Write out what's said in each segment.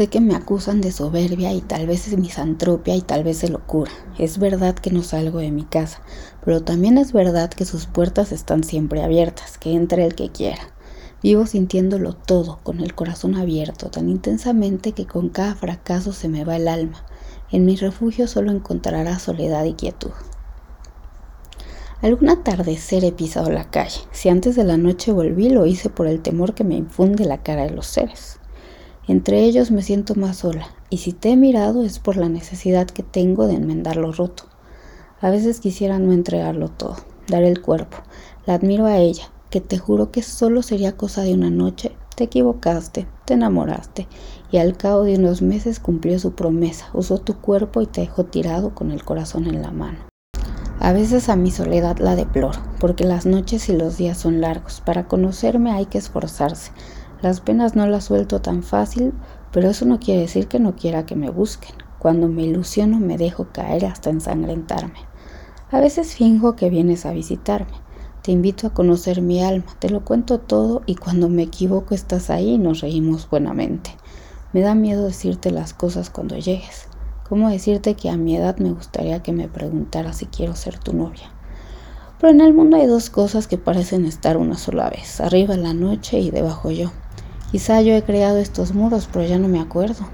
Sé que me acusan de soberbia y tal vez es misantropia y tal vez de locura. Es verdad que no salgo de mi casa, pero también es verdad que sus puertas están siempre abiertas, que entre el que quiera. Vivo sintiéndolo todo, con el corazón abierto, tan intensamente que con cada fracaso se me va el alma. En mi refugio solo encontrará soledad y quietud. Algún atardecer he pisado la calle. Si antes de la noche volví, lo hice por el temor que me infunde la cara de los seres. Entre ellos me siento más sola, y si te he mirado es por la necesidad que tengo de enmendar lo roto. A veces quisiera no entregarlo todo, dar el cuerpo. La admiro a ella, que te juro que solo sería cosa de una noche. Te equivocaste, te enamoraste, y al cabo de unos meses cumplió su promesa, usó tu cuerpo y te dejó tirado con el corazón en la mano. A veces a mi soledad la deploro, porque las noches y los días son largos. Para conocerme hay que esforzarse, las penas no las suelto tan fácil, pero eso no quiere decir que no quiera que me busquen. Cuando me ilusiono me dejo caer hasta ensangrentarme. A veces finjo que vienes a visitarme. Te invito a conocer mi alma, te lo cuento todo y cuando me equivoco estás ahí y nos reímos buenamente. Me da miedo decirte las cosas cuando llegues. ¿Cómo decirte que a mi edad me gustaría que me preguntara si quiero ser tu novia? Pero en el mundo hay dos cosas que parecen estar una sola vez, arriba la noche y debajo yo. Quizá yo he creado estos muros, pero ya no me acuerdo.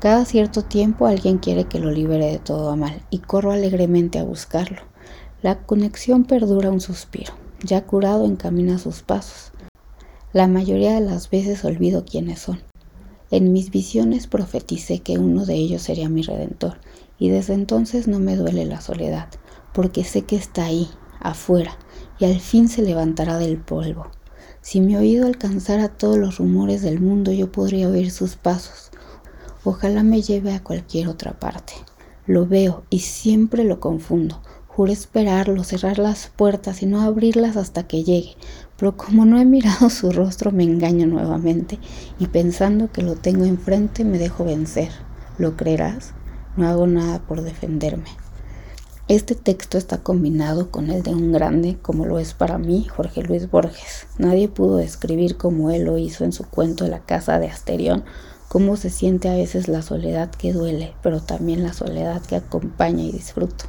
Cada cierto tiempo alguien quiere que lo libere de todo mal y corro alegremente a buscarlo. La conexión perdura un suspiro. Ya curado encamina sus pasos. La mayoría de las veces olvido quiénes son. En mis visiones profeticé que uno de ellos sería mi redentor y desde entonces no me duele la soledad, porque sé que está ahí, afuera, y al fin se levantará del polvo. Si mi oído alcanzara todos los rumores del mundo, yo podría oír sus pasos. Ojalá me lleve a cualquier otra parte. Lo veo y siempre lo confundo. Juro esperarlo, cerrar las puertas y no abrirlas hasta que llegue. Pero como no he mirado su rostro, me engaño nuevamente y pensando que lo tengo enfrente me dejo vencer. ¿Lo creerás? No hago nada por defenderme. Este texto está combinado con el de un grande, como lo es para mí Jorge Luis Borges. Nadie pudo describir como él lo hizo en su cuento La casa de Asterión, cómo se siente a veces la soledad que duele, pero también la soledad que acompaña y disfruto.